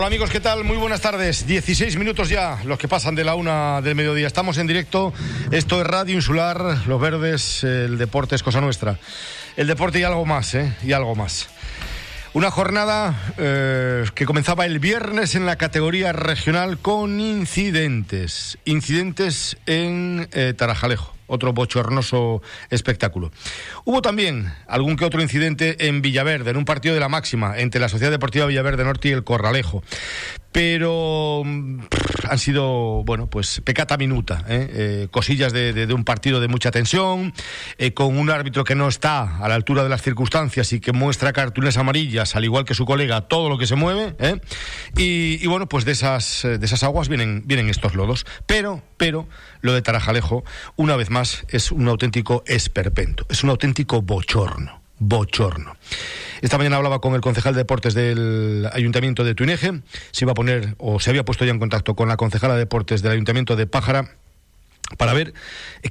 Hola amigos, ¿qué tal? Muy buenas tardes. 16 minutos ya, los que pasan de la una del mediodía. Estamos en directo. Esto es Radio Insular, Los Verdes, el deporte es cosa nuestra. El deporte y algo más, ¿eh? Y algo más. Una jornada eh, que comenzaba el viernes en la categoría regional con incidentes. Incidentes en eh, Tarajalejo otro bochornoso espectáculo. Hubo también algún que otro incidente en Villaverde, en un partido de la máxima entre la Sociedad Deportiva Villaverde Norte y el Corralejo. Pero mm, han sido, bueno, pues pecata minuta, ¿eh? Eh, cosillas de, un partido de mucha tensión, eh, con un árbitro que no está a la altura de las circunstancias y que muestra cartulinas amarillas, al igual que su colega, todo lo que se mueve, y, bueno, pues de esas, de esas aguas vienen, vienen estos lodos, pero, pero, lo de Tarajalejo, una vez más, es un auténtico esperpento, es un auténtico bochorno, bochorno. Esta mañana hablaba con el concejal de deportes del Ayuntamiento de Tuineje, se iba a poner o se había puesto ya en contacto con la concejala de deportes del Ayuntamiento de Pájara para ver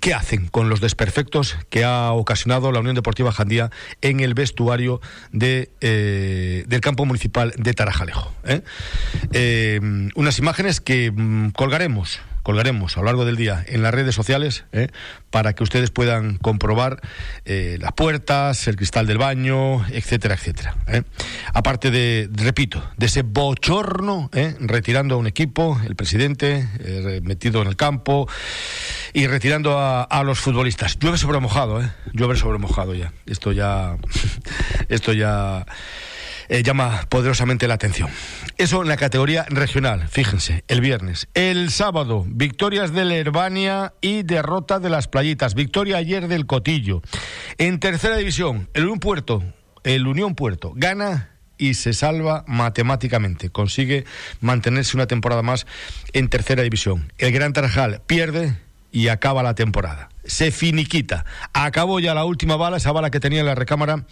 qué hacen con los desperfectos que ha ocasionado la Unión Deportiva Jandía en el vestuario de, eh, del campo municipal de Tarajalejo. ¿eh? Eh, unas imágenes que mm, colgaremos colgaremos a lo largo del día en las redes sociales ¿eh? para que ustedes puedan comprobar eh, las puertas, el cristal del baño, etcétera, etcétera. ¿eh? Aparte de, repito, de ese bochorno, retirando a un equipo, el presidente metido en el campo y retirando a, a los futbolistas. Llueve sobre mojado, ¿eh? llueve sobre mojado ya. Esto ya, esto ya eh, llama poderosamente la atención. Eso en la categoría regional, fíjense, el viernes. El sábado, victorias del Herbania y derrota de las playitas. Victoria ayer del Cotillo. En tercera división, el Unión Puerto, el Unión Puerto gana y se salva matemáticamente. Consigue mantenerse una temporada más en tercera división. El Gran Tarajal pierde y acaba la temporada se finiquita. Acabó ya la última bala, esa bala que tenía en la recámara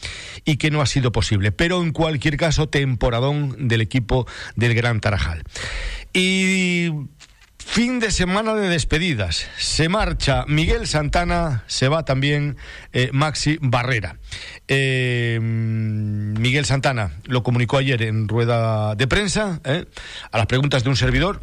y que no ha sido posible. Pero en cualquier caso, temporadón del equipo del Gran Tarajal. Y Fin de semana de despedidas. Se marcha Miguel Santana, se va también eh, Maxi Barrera. Eh, Miguel Santana lo comunicó ayer en rueda de prensa, eh, a las preguntas de un servidor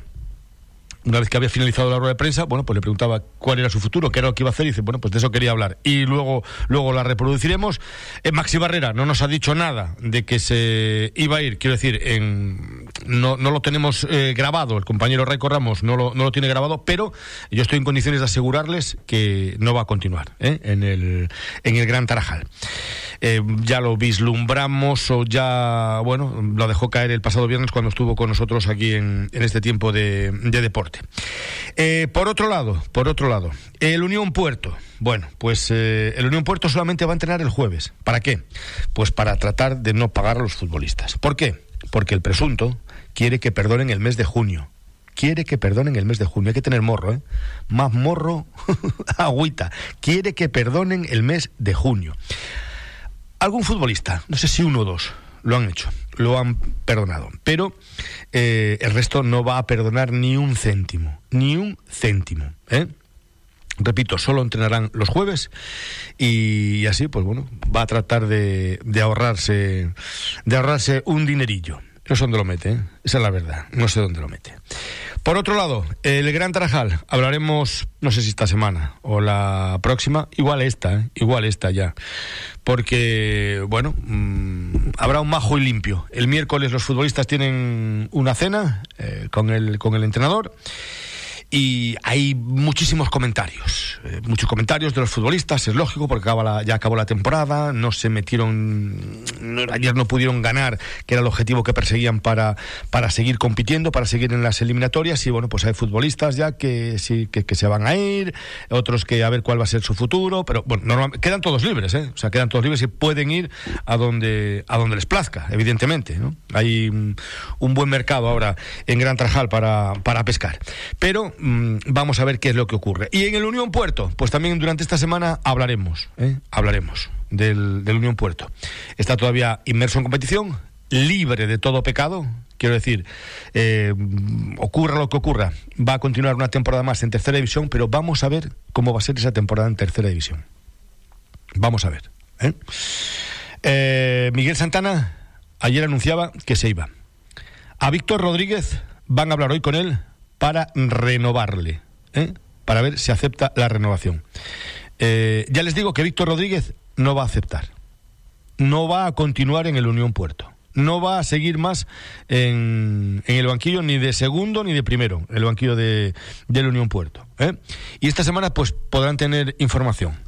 una vez que había finalizado la rueda de prensa, bueno, pues le preguntaba cuál era su futuro, qué era lo que iba a hacer, y dice, bueno, pues de eso quería hablar. Y luego, luego la reproduciremos. Eh, Maxi Barrera no nos ha dicho nada de que se iba a ir, quiero decir, en, no, no lo tenemos eh, grabado, el compañero Raico Ramos no lo, no lo tiene grabado, pero yo estoy en condiciones de asegurarles que no va a continuar ¿eh? en, el, en el Gran Tarajal. Eh, ya lo vislumbramos o ya, bueno, lo dejó caer el pasado viernes cuando estuvo con nosotros aquí en, este tiempo de, deporte. Eh, por otro lado, por otro lado, el Unión Puerto. Bueno, pues eh, el Unión Puerto solamente va a entrenar el jueves. ¿Para qué? Pues para tratar de no pagar a los futbolistas. ¿Por qué? Porque el presunto quiere que perdonen el mes de junio quiere que perdonen el mes de junio. Hay que tener morro, ¿eh? Más morro, agüita. Quiere que perdonen el mes de junio algún futbolista, no sé si uno o dos, lo han hecho, lo han perdonado, pero eh, el resto no va a perdonar ni un céntimo, ni un céntimo. ¿eh? Repito, solo entrenarán los jueves y así, pues bueno, va a tratar de, de ahorrarse, de ahorrarse un dinerillo. No sé dónde lo mete, ¿eh? esa es la verdad, no sé dónde lo mete. Por otro lado, el Gran Tarajal, hablaremos, no sé si esta semana o la próxima, igual esta, ¿eh? igual esta ya, porque, bueno, mm, habrá un majo y limpio. El miércoles los futbolistas tienen una cena eh, con, el, con el entrenador y hay muchísimos comentarios, eh, muchos comentarios de los futbolistas, es lógico, porque ya acabó la temporada, no se metieron, ayer no pudieron ganar, que era el objetivo que perseguían para, para seguir compitiendo, para seguir en las eliminatorias, y bueno, pues hay futbolistas ya que sí, que, se van a ir, otros que a ver cuál va a ser su futuro, pero bueno, quedan todos libres, ¿eh? o sea, quedan todos libres y pueden ir a donde, a donde les plazca, evidentemente, ¿no? Hay un, buen mercado ahora en Gran Trajal para, para pescar, pero Mm, vamos a ver qué es lo que ocurre. Y en el Unión Puerto, pues también durante esta semana hablaremos, ¿eh? hablaremos del, Unión Puerto. Está todavía inmerso en competición, libre de todo pecado, quiero decir, eh, ocurra lo que ocurra, va a continuar una temporada más en tercera división, pero vamos a ver cómo va a ser esa temporada en tercera división. Vamos a ver. ¿eh? Miguel Santana ayer anunciaba que se iba. A Víctor Rodríguez van a hablar hoy con él para renovarle, ¿eh? para ver si acepta la renovación. Eh, ya les digo que Víctor Rodríguez no va a aceptar, no va a continuar en el Unión Puerto no va a seguir más en, el banquillo ni de segundo ni de primero, el banquillo de, del Unión Puerto. ¿eh? Y esta semana pues podrán tener información,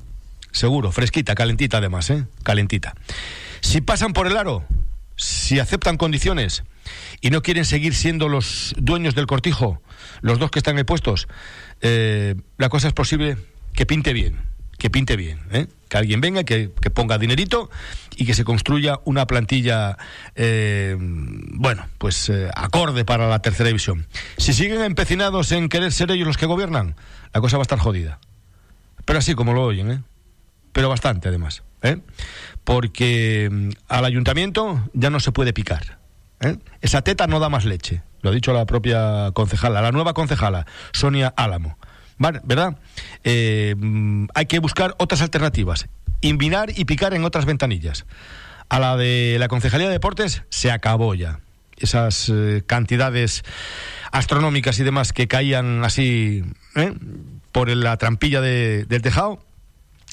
seguro, fresquita, calentita además, ¿eh? calentita. Si pasan por el aro, si aceptan condiciones y no quieren seguir siendo los dueños del cortijo, los dos que están ahí puestos, eh, la cosa es posible que pinte bien que pinte bien, ¿eh? que alguien venga, que, que, ponga dinerito y que se construya una plantilla, eh, bueno, pues eh, acorde para la tercera división. Si siguen empecinados en querer ser ellos los que gobiernan, la cosa va a estar jodida. Pero así como lo oyen, ¿eh? pero bastante además, ¿eh? porque mm, al ayuntamiento ya no se puede picar. ¿eh? Esa teta no da más leche, lo ha dicho la propia concejala, la nueva concejala, Sonia Álamo. ¿verdad? Eh, mm, hay que buscar otras alternativas. Invinar y picar en otras ventanillas. A la de la Concejalía de Deportes se acabó ya. Esas cantidades astronómicas y demás que caían así por la trampilla del tejado,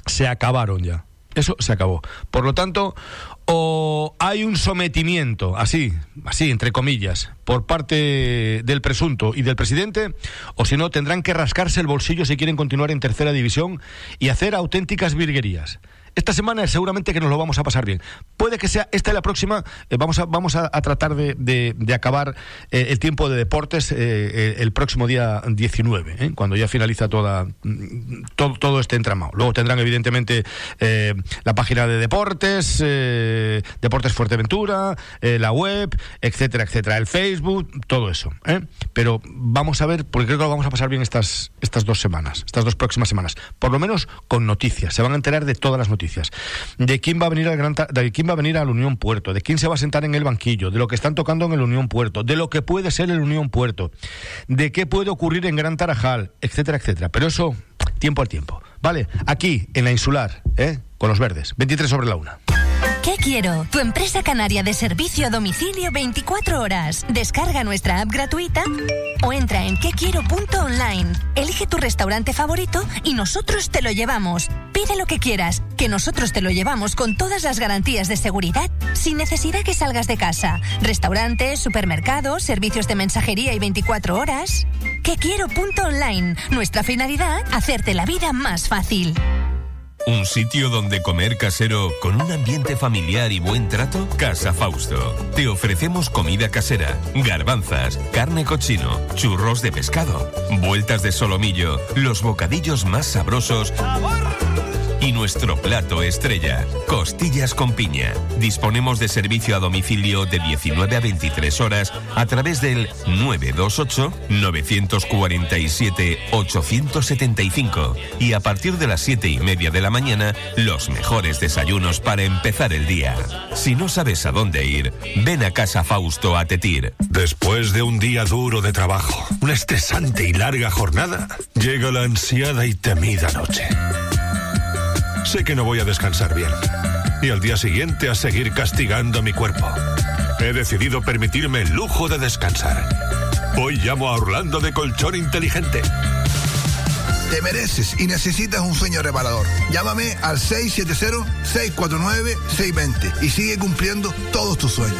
se acabaron ya. Eso se acabó. Por lo tanto, o hay un sometimiento, así, así, entre comillas, por parte del presunto y del presidente, o si no, tendrán que rascarse el bolsillo si quieren continuar en tercera división y hacer auténticas virguerías. Esta semana seguramente que nos lo vamos a pasar bien. Puede que sea esta y la próxima, eh, vamos, a, vamos a, tratar de, acabar eh, el tiempo de deportes eh, el próximo día 19, cuando ya finaliza toda, mm, todo, todo este entramado. Luego tendrán evidentemente la página de deportes, Deportes Fuerteventura, la web, etcétera, etcétera, el Facebook, todo eso. Pero vamos a ver, porque creo que lo vamos a pasar bien estas, estas dos semanas, estas dos próximas semanas. Por lo menos con noticias. Se van a enterar de todas las noticias de quién va a venir al Gran, de quién va a venir al Unión Puerto, de quién se va a sentar en el banquillo, de lo que están tocando en el Unión Puerto, de lo que puede ser el Unión Puerto, de qué puede ocurrir en Gran Tarajal, etcétera, etcétera. Pero eso, tiempo al tiempo. Vale, aquí en la insular, ¿eh? con los verdes, 23 sobre la una. ¿Qué quiero? Tu empresa canaria de servicio a domicilio 24 horas. Descarga nuestra app gratuita o entra en quequiero.online. Elige tu restaurante favorito y nosotros te lo llevamos. Pide lo que quieras, que nosotros te lo llevamos con todas las garantías de seguridad, sin necesidad que salgas de casa. Restaurantes, supermercados, servicios de mensajería y 24 horas. Quequiero.online. Nuestra finalidad, hacerte la vida más fácil. ¿Un sitio donde comer casero con un ambiente familiar y buen trato? Casa Fausto. Te ofrecemos comida casera, garbanzas, carne cochino, churros de pescado, vueltas de solomillo, los bocadillos más sabrosos. Y nuestro plato estrella, costillas con piña. Disponemos de servicio a domicilio de 19 a 23 horas a través del 928-947-875 y a partir de las 7 y media de la mañana, los mejores desayunos para empezar el día. Si no sabes a dónde ir, ven a Casa Fausto a Tetir. Después de un día duro de trabajo, una estresante y larga jornada, llega la ansiada y temida noche. Sé que no voy a descansar bien. Y al día siguiente a seguir castigando mi cuerpo. He decidido permitirme el lujo de descansar. Hoy llamo a Orlando de Colchón Inteligente. Te mereces y necesitas un sueño reparador. Llámame al 670-649-620 y sigue cumpliendo todos tus sueños.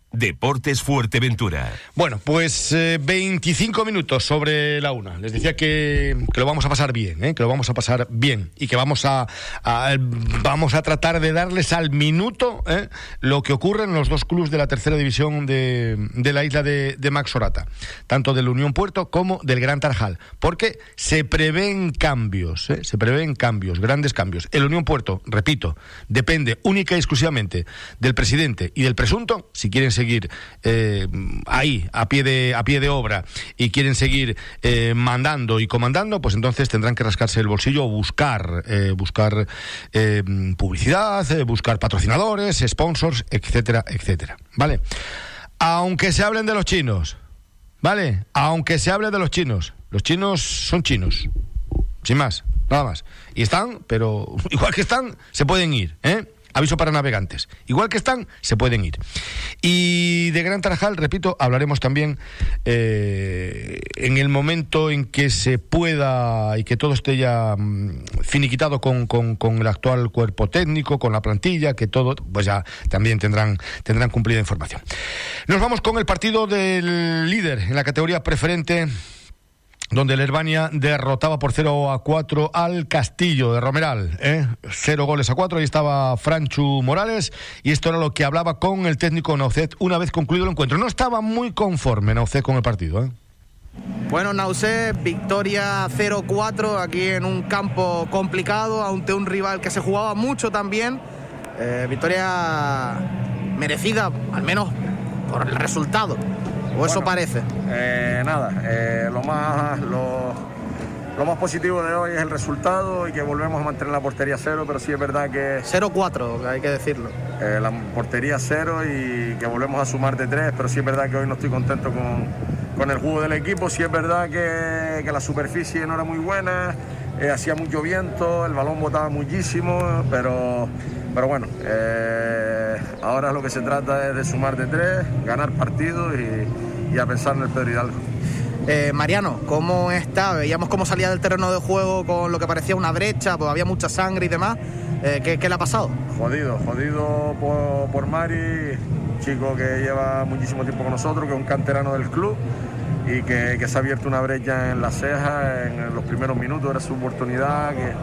Deportes Fuerteventura. Bueno, pues 25 eh, minutos sobre la una. Les decía que, lo vamos a pasar bien, ¿eh? que lo vamos a pasar bien y que vamos a, vamos a tratar de darles al minuto ¿eh? lo que ocurre en los dos clubes de la tercera división de, la isla de, de, tanto del Unión Puerto como del Gran Tarjal, porque se prevén cambios, se prevén cambios, grandes cambios. El Unión Puerto, repito, depende única y exclusivamente del presidente y del presunto, si quieren ser seguir eh, ahí, a pie, de, a pie de obra, y quieren seguir eh, mandando y comandando, pues entonces tendrán que rascarse el bolsillo o buscar, buscar publicidad, buscar patrocinadores, sponsors, etcétera, etcétera. ¿Vale? Aunque se hablen de los chinos, ¿vale? Aunque se hable de los chinos, los chinos son chinos, sin más, nada más. Y están, pero igual que están, se pueden ir, ¿eh? Aviso para navegantes. Igual que están, se pueden ir. Y de Gran Tarajal, repito, hablaremos también eh, en el momento en que se pueda y que todo esté ya mm, finiquitado con, el actual cuerpo técnico, con la plantilla, que todo, pues ya también tendrán, tendrán cumplida información. Nos vamos con el partido del líder en la categoría preferente donde el Herbania derrotaba por 0 a 4 al Castillo de Romeral. ¿eh? Cero goles a 4, ahí estaba Franchu Morales, y esto era lo que hablaba con el técnico Naucet una vez concluido el encuentro. No estaba muy conforme Naucet con el partido. ¿eh? Bueno, Naucet, victoria 0-4 aquí en un campo complicado, ante un rival que se jugaba mucho también. Eh, victoria merecida, al menos por el resultado. ¿O eso parece? Eh, nada, eh, lo, más, lo, más positivo de hoy es el resultado y que volvemos a mantener la portería cero, pero sí es verdad que... 0-4, hay que decirlo. Eh, la portería cero y que volvemos a sumar de tres, pero sí es verdad que hoy no estoy contento con, el juego del equipo, sí es verdad que, la superficie no era muy buena, hacía mucho viento, el balón botaba muchísimo, pero, pero bueno, ahora lo que se trata es de sumar de tres, ganar partidos y y a pensar en el Pedro Hidalgo. Eh, Mariano, ¿cómo está? Veíamos cómo salía del terreno de juego con lo que parecía una brecha, pues había mucha sangre y demás. Eh, ¿qué, le ha pasado? Jodido, jodido por, Mari, chico que lleva muchísimo tiempo con nosotros, que es un canterano del club y que, se ha abierto una brecha en la ceja en los primeros minutos, era su oportunidad, que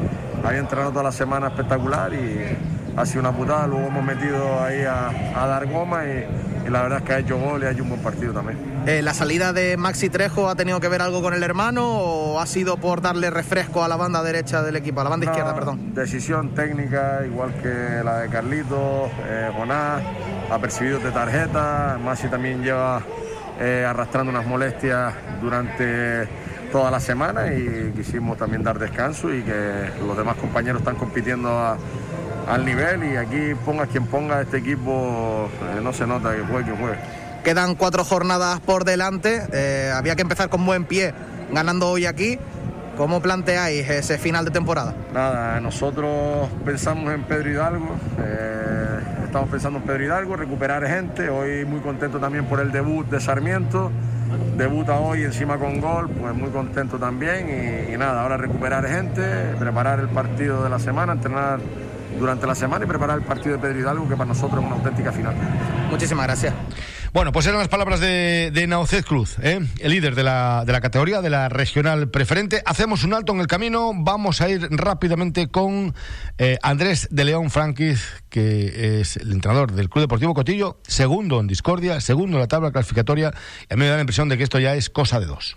había entrenado toda la semana espectacular y ha sido una putada, luego hemos metido ahí a, a dar goma y y la verdad es que ha hecho gol y ha hecho un buen partido también. Eh, ¿La salida de Maxi Trejo ha tenido que ver algo con el hermano o ha sido por darle refresco a la banda derecha del equipo, a la banda izquierda, perdón? Decisión técnica, igual que la de Carlitos, eh, Jonás, apercibidos de tarjeta, Maxi también lleva eh, arrastrando unas molestias durante toda la semana y quisimos también dar descanso y que los demás compañeros están compitiendo a al nivel y aquí ponga quien ponga este equipo, eh, no se nota que juegue quien juegue. Quedan cuatro jornadas por delante, eh, había que empezar con buen pie ganando hoy aquí. ¿Cómo planteáis ese final de temporada? Nada, nosotros pensamos en Pedro Hidalgo, eh, estamos pensando en Pedro Hidalgo, recuperar gente, hoy muy contento también por el debut de Sarmiento, debuta hoy encima con gol, pues muy contento también y, nada, ahora recuperar gente, preparar el partido de la semana, entrenar durante la semana y preparar el partido de Pedro Hidalgo, que para nosotros es una auténtica final. Muchísimas gracias. Bueno, pues eran las palabras de, de Cruz, ¿eh? el líder de la, de la categoría, de la regional preferente. Hacemos un alto en el camino, vamos a ir rápidamente con eh, Andrés de León Franquiz, que es el entrenador del Club Deportivo Cotillo, segundo en discordia, segundo en la tabla clasificatoria, y a mí me da la impresión de que esto ya es cosa de dos.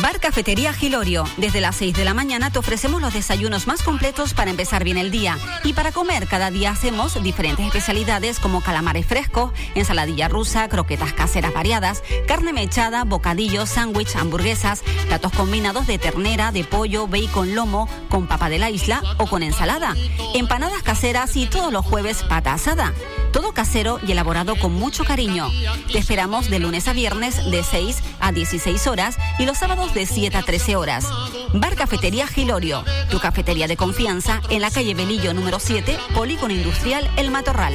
Bar Cafetería Gilorio. Desde las 6 de la mañana te ofrecemos los desayunos más completos para empezar bien el día. Y para comer, cada día hacemos diferentes especialidades como calamares frescos, ensaladilla rusa, croquetas caseras variadas, carne mechada, bocadillos, sándwich, hamburguesas, platos combinados de ternera, de pollo, bacon, lomo, con papa de la isla o con ensalada, empanadas caseras y todos los jueves pata asada. Todo casero y elaborado con mucho cariño. Te esperamos de lunes a viernes de 6 a 16 horas y los sábados de 7 a 13 horas. Bar Cafetería Gilorio, tu cafetería de confianza en la calle Belillo número 7, Polígono Industrial El Matorral.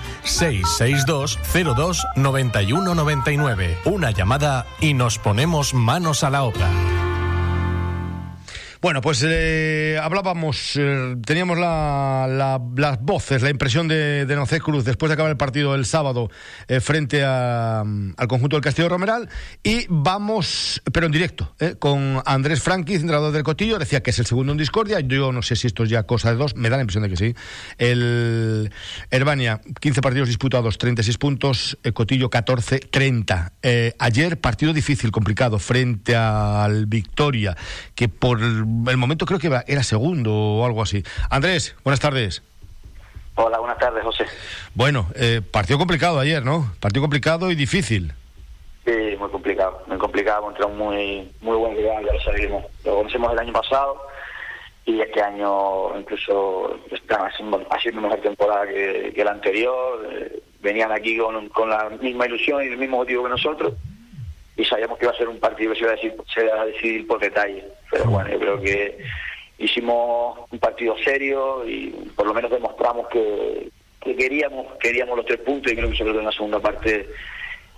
662 02 91 99. Una llamada y nos ponemos manos a la obra. Bueno, pues eh, hablábamos, eh, teníamos la, la, las voces, la impresión de, de Cruz después de acabar el partido el sábado eh, frente a, al conjunto del Castillo Romeral. Y vamos, pero en directo, con Andrés Franqui, entrenador del Cotillo, decía que es el segundo en discordia, yo no sé si esto es ya cosa de dos, me da la impresión de que sí. El Herbania, 15 partidos disputados, 36 puntos, el Cotillo 14, 30. ayer partido difícil, complicado, frente al Victoria, que por el momento creo que era segundo o algo así. Andrés, buenas tardes. Hola, buenas tardes, José. Bueno, eh, partido complicado ayer, ¿no? Partido complicado y difícil. Sí, muy complicado, muy complicado contra un muy muy buen rival, ya lo sabemos. Lo conocemos el año pasado y este año incluso están haciendo, haciendo mejor temporada que, que la anterior. Eh, venían aquí con, con la misma ilusión y el mismo motivo que nosotros y sabíamos que iba a ser un partido que se iba a decidir, se iba a decidir por detalle. Pero bueno, yo creo que hicimos un partido serio y por lo menos demostramos que, que queríamos queríamos los tres puntos y creo que sobre todo en la segunda parte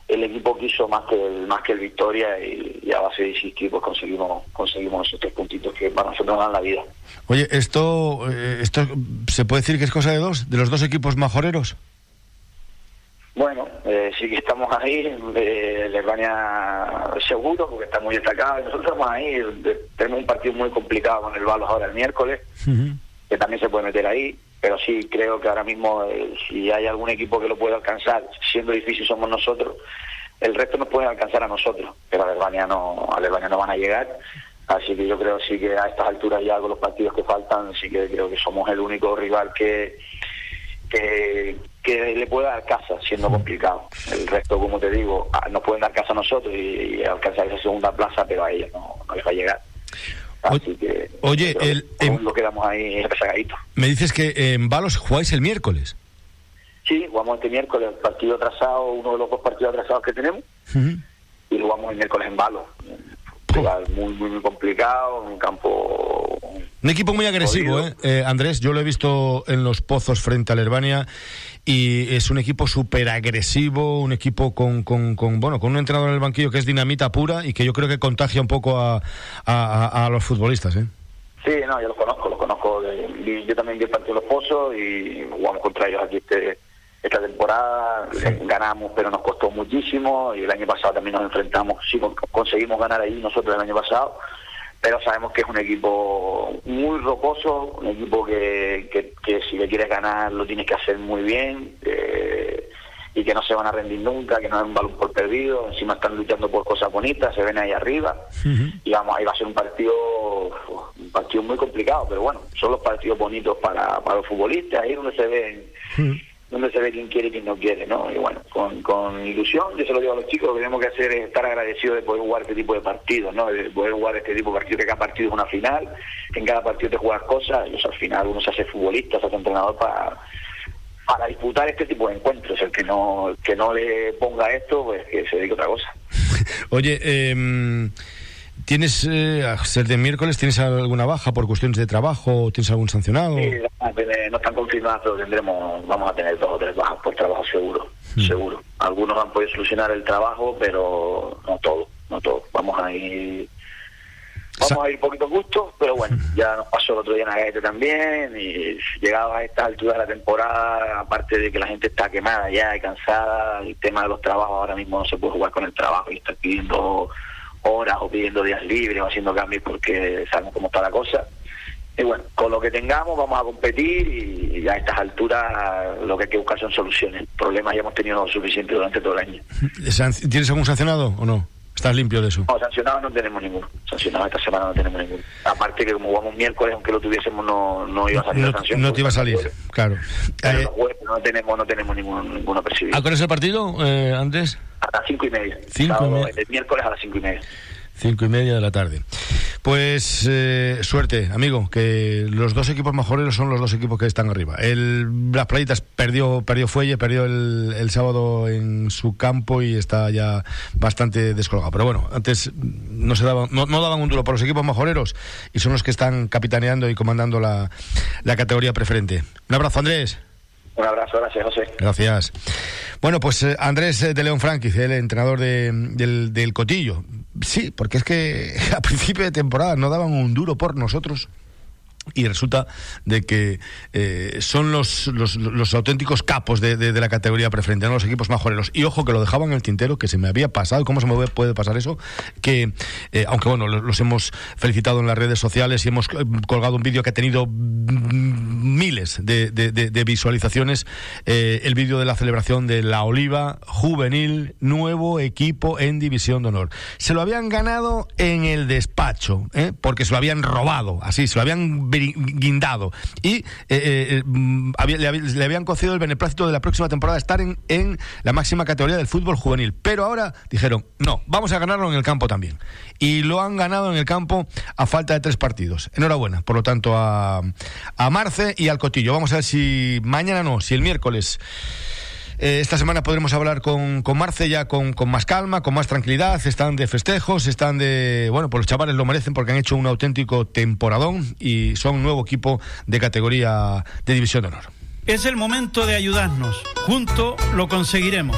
el equipo quiso más que el más que el Victoria y, y a base de insistir pues conseguimos conseguimos esos tres puntitos que para nosotros nos dan la vida. Oye, esto eh, esto se puede decir que es cosa de dos, de los dos equipos majoreros. Bueno, eh, sí que estamos ahí, eh, el España seguro, porque está muy destacado. Nosotros estamos ahí, tenemos un partido muy complicado con el Balos ahora el miércoles, uh -huh. que también se puede meter ahí, pero sí creo que ahora mismo, eh, si hay algún equipo que lo pueda alcanzar, siendo difícil somos nosotros, el resto nos puede alcanzar a nosotros, pero a Alemania no, a Alemania no van a llegar. Así que yo creo sí que a estas alturas ya con los partidos que faltan, sí que creo que somos el único rival que que, que le pueda dar casa, siendo complicado. El resto, como te digo, nos pueden dar casa a nosotros y, y alcanzar esa segunda plaza, pero a ellos no, no les va a llegar. Así que Oye, el, en, lo quedamos ahí rezagadito. Me dices que en Balos jugáis el miércoles. Sí, jugamos este miércoles, el partido atrasado, uno de los dos partidos atrasados que tenemos, uh -huh. y lo jugamos el miércoles en Balos. Muy, muy, muy complicado, un campo un equipo muy agresivo, ¿eh? ¿eh? Andrés. Yo lo he visto en los pozos frente al Herbania y es un equipo súper agresivo, un equipo con, con, con, bueno, con un entrenador en el banquillo que es dinamita pura y que yo creo que contagia un poco a, a, a los futbolistas. ¿eh? Sí, no, yo los conozco, los conozco. De, yo también vi el partido de los pozos y jugamos contra ellos aquí este esta temporada sí. ganamos pero nos costó muchísimo y el año pasado también nos enfrentamos sí conseguimos ganar ahí nosotros el año pasado pero sabemos que es un equipo muy rocoso, un equipo que, que, que si le quieres ganar lo tienes que hacer muy bien eh, y que no se van a rendir nunca, que no es un balón por perdido, encima están luchando por cosas bonitas, se ven ahí arriba uh -huh. y vamos, ahí va a ser un partido un partido muy complicado, pero bueno, son los partidos bonitos para, para los futbolistas, ahí es donde se ven uh -huh donde se ve quién quiere y quién no quiere, ¿no? Y bueno, con, con ilusión, yo se lo digo a los chicos, lo que tenemos que hacer es estar agradecidos de poder jugar este tipo de partidos, ¿no? De poder jugar este tipo de partidos, que cada partido es una final, en cada partido te juegas cosas, y al final uno se hace futbolista, se hace entrenador para para disputar este tipo de encuentros, el que no el que no le ponga esto, pues que se dedique a otra cosa. Oye, eh... ¿Tienes, eh, a ser de miércoles, tienes alguna baja por cuestiones de trabajo? ¿Tienes algún sancionado? Sí, no están confirmadas, pero tendremos, vamos a tener dos o tres bajas por trabajo seguro, mm. seguro. Algunos han podido solucionar el trabajo, pero no todo, no todo. Vamos a ir, vamos a ir poquito gusto, pero bueno, ya nos pasó el otro día en Agaete también, y llegado a esta altura de la temporada, aparte de que la gente está quemada ya y cansada, el tema de los trabajos ahora mismo no se puede jugar con el trabajo y estar pidiendo horas o pidiendo días libres o haciendo cambios porque sabemos cómo está la cosa. Y bueno, con lo que tengamos vamos a competir y a estas alturas lo que hay que buscar son soluciones. Problemas ya hemos tenido suficiente durante todo el año. ¿Tienes algún sancionado o no? ¿Estás limpio de eso? No, sancionado no tenemos ninguno. Sancionado esta semana no tenemos ninguno. Aparte que como jugamos miércoles, aunque lo tuviésemos, no, no iba a salir no, la sanción. No te iba a salir, claro. Pero eh, no, tenemos, no tenemos ninguno, ninguno percibido. ¿A cuál es el partido, eh, Andrés? A las cinco y media. Cinco y Sábado, media. El miércoles a las cinco y media. Cinco y media de la tarde. Pues eh, suerte, amigo, que los dos equipos mejores son los dos equipos que están arriba. El Las Playitas perdió, perdió Fuelle, perdió el, el sábado en su campo y está ya bastante descolgado. Pero bueno, antes no se daban, no, no daban un duro por los equipos mejoreros y son los que están capitaneando y comandando la, la categoría preferente. Un abrazo, Andrés. Un abrazo, gracias, José. Gracias. Bueno, pues eh, Andrés eh, de León Franquiz, el entrenador de- del, del Cotillo. Sí, porque es que a principio de temporada no daban un duro por nosotros. Y resulta de que eh, son los, los, auténticos capos de, de- la categoría preferente, no los equipos majoreros. Y ojo que lo dejaban en el tintero, que se me había pasado, ¿cómo se me puede pasar eso? Que, eh, aunque bueno, lo- los hemos felicitado en las redes sociales y hemos eh, colgado un vídeo que ha tenido miles de, de- visualizaciones, el vídeo de la celebración de la Oliva Juvenil, nuevo equipo en División de Honor. Se lo habían ganado en el despacho, porque se lo habían robado, así, se lo habían guindado. Y eh, eh, mm, le, le habían concedido el beneplácito de la próxima temporada estar en, en la máxima categoría del fútbol juvenil. Pero ahora dijeron, no, vamos a ganarlo en el campo también. Y lo han ganado en el campo a falta de tres partidos. Enhorabuena, por lo tanto, a, a Marce y al Cotillo. Vamos a ver si mañana no, si el miércoles. Eh, esta semana podremos hablar con, con Marce ya con, con más calma, con más tranquilidad. Están de festejos, están de. Bueno, pues los chavales lo merecen porque han hecho un auténtico temporadón y son un nuevo equipo de categoría de División de Honor. Es el momento de ayudarnos. Juntos lo conseguiremos.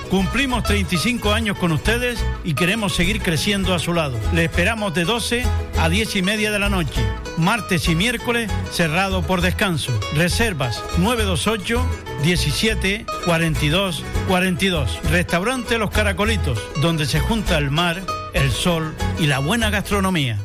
Cumplimos 35 años con ustedes y queremos seguir creciendo a su lado. Le esperamos de 12 a 10 y media de la noche, martes y miércoles cerrado por descanso. Reservas 928 17 42 42. Restaurante Los Caracolitos, donde se junta el mar, el sol y la buena gastronomía.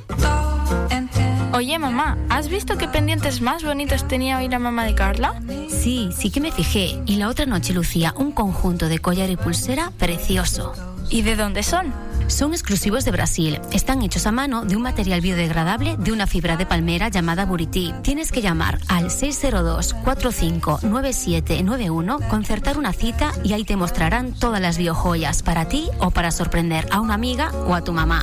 Oye, mamá, ¿has visto qué pendientes más bonitos tenía hoy la mamá de Carla? Sí, sí que me fijé. Y la otra noche lucía un conjunto de collar y pulsera precioso. ¿Y de dónde son? Son exclusivos de Brasil. Están hechos a mano de un material biodegradable de una fibra de palmera llamada Buriti. Tienes que llamar al 602-459791, concertar una cita y ahí te mostrarán todas las biojoyas para ti o para sorprender a una amiga o a tu mamá.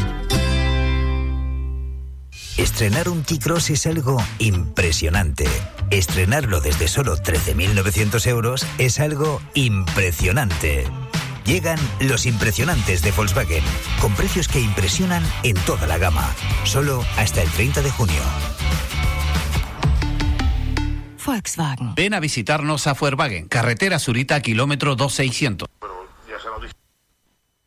Estrenar un T-Cross es algo impresionante. Estrenarlo desde solo 13.900 euros es algo impresionante. Llegan los impresionantes de Volkswagen, con precios que impresionan en toda la gama, solo hasta el 30 de junio. Volkswagen. Ven a visitarnos a Volkswagen, carretera Surita, kilómetro 2600.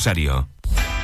Rosario.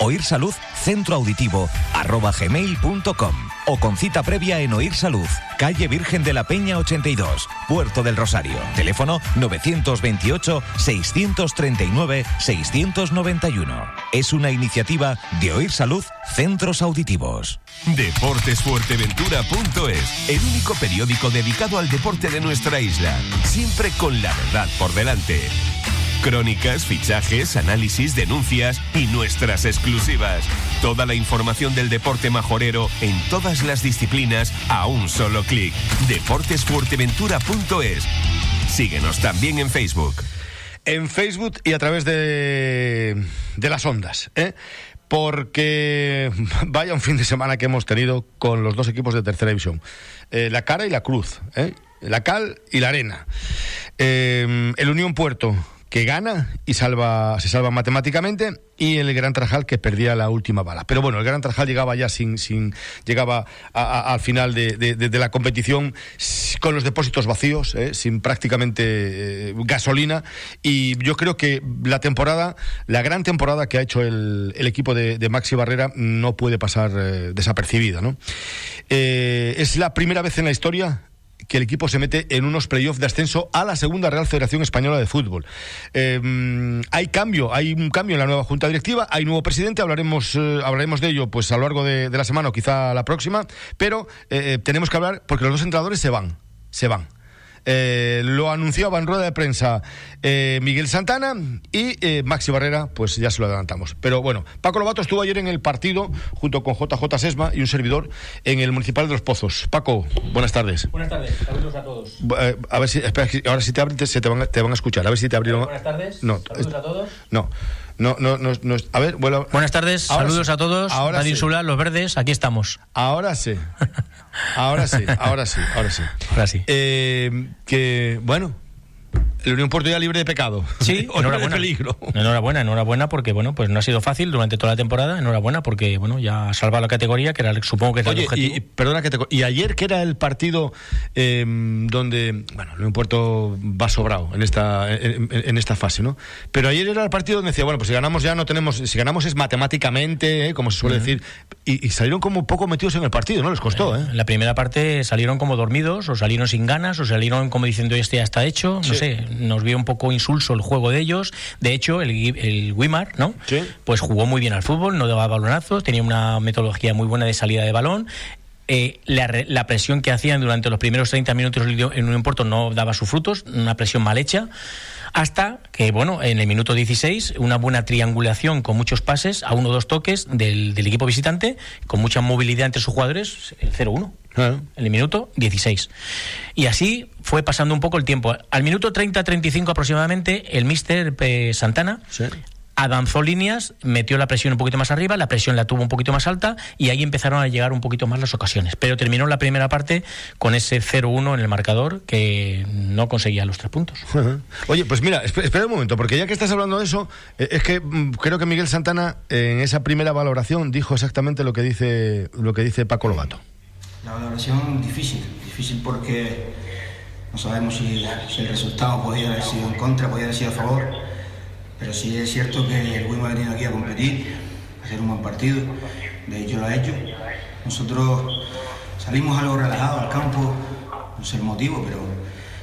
oírsalud centroauditivo arroba gmail.com o con cita previa en Oír Salud, calle Virgen de la Peña 82, Puerto del Rosario. Teléfono 928-639-691. Es una iniciativa de Oír Salud Centros Auditivos. Deportesfuerteventura.es, el único periódico dedicado al deporte de nuestra isla, siempre con la verdad por delante. Crónicas, fichajes, análisis, denuncias y nuestras exclusivas. Toda la información del deporte majorero en todas las disciplinas a un solo clic. Deportesfuerteventura.es. Síguenos también en Facebook. En Facebook y a través de, de las ondas. ¿eh? porque vaya un fin de semana que hemos tenido con los dos equipos de tercera división. Eh, la cara y la cruz, ¿eh? la cal y la arena. Eh, el Unión Puerto que gana y salva, se salva matemáticamente, y el Gran Trajal que perdía la última bala. Pero bueno, el Gran Trajal llegaba ya sin, sin llegaba al final de, la competición con los depósitos vacíos, ¿eh? sin prácticamente eh, gasolina, y yo creo que la temporada, la gran temporada que ha hecho el, equipo de, Maxi Barrera no puede pasar eh, desapercibida. ¿no? es la primera vez en la historia que el equipo se mete en unos playoffs de ascenso a la segunda Real Federación Española de Fútbol. Eh, hay cambio, hay un cambio en la nueva junta directiva, hay nuevo presidente, hablaremos, eh, hablaremos de ello pues a lo largo de, la semana o quizá la próxima, pero eh, tenemos que hablar porque los dos entrenadores se van, se van. Eh, lo anunciaba en rueda de prensa eh, Miguel Santana y eh, Maxi Barrera, pues ya se lo adelantamos. Pero bueno, Paco Lobato estuvo ayer en el partido junto con JJ Sesma y un servidor en el Municipal de los Pozos. Paco, buenas tardes. Buenas tardes, saludos a todos. a ver si, espera, ahora si te abren, se te van, te van a escuchar. A ver si te abrieron. Buenas tardes, no, saludos a todos. No. No, no, no, no, a ver, bueno, Buenas tardes, saludos a todos. Ahora sí. Insular, Los Verdes, aquí estamos. Ahora sí. Ahora sí, ahora sí, ahora sí. Ahora sí. Eh, que, bueno, la Unión Portuguesa libre de pecado. Sí, enhorabuena. De peligro. Enhorabuena, enhorabuena porque bueno, pues no ha sido fácil durante toda la temporada. Enhorabuena porque bueno, ya ha salvado la categoría, que era supongo que era el objetivo. Y, perdona que te y ayer que era el partido em, donde bueno, el Unión Puerto va sobrado en esta en, esta fase, ¿no? Pero ayer era el partido donde decía, bueno, pues si ganamos ya no tenemos, si ganamos es matemáticamente, ¿eh? como se suele decir, y, salieron como poco metidos en el partido, ¿no? Les costó, ¿eh? En la primera parte salieron como dormidos, o salieron sin ganas, o salieron como diciendo este ya está hecho, no sé, nos vio un poco insulso el juego de ellos. De hecho, el, el Wimar, ¿no? Pues jugó muy bien al fútbol, no daba balonazos, tenía una metodología muy buena de salida de balón. Eh, la, presión que hacían durante los primeros 30 minutos en un Puerto no daba sus frutos, una presión mal hecha hasta que, bueno, en el minuto 16, una buena triangulación con muchos pases, a uno o dos toques del, del equipo visitante, con mucha movilidad entre sus jugadores, el 0-1 en el minuto 16. Y así fue pasando un poco el tiempo. Al minuto 30-35 aproximadamente, el mister eh, Santana avanzó líneas, metió la presión un poquito más arriba, la presión la tuvo un poquito más alta y ahí empezaron a llegar un poquito más las ocasiones. Pero terminó la primera parte con ese 0-1 en el marcador que no conseguía los tres puntos. Oye, pues mira, espera un momento, porque ya que estás hablando de eso, eh, es que mm, creo que Miguel Santana en esa primera valoración dijo exactamente lo que dice, lo que dice Paco Lobato. La valoración difícil, difícil porque no sabemos si, el resultado podía haber sido en contra, podía haber sido a favor, pero sí es cierto que el Wim ha venido aquí a competir, a hacer un buen partido, de hecho lo ha hecho. Nosotros salimos algo relajados al campo, no sé el motivo, pero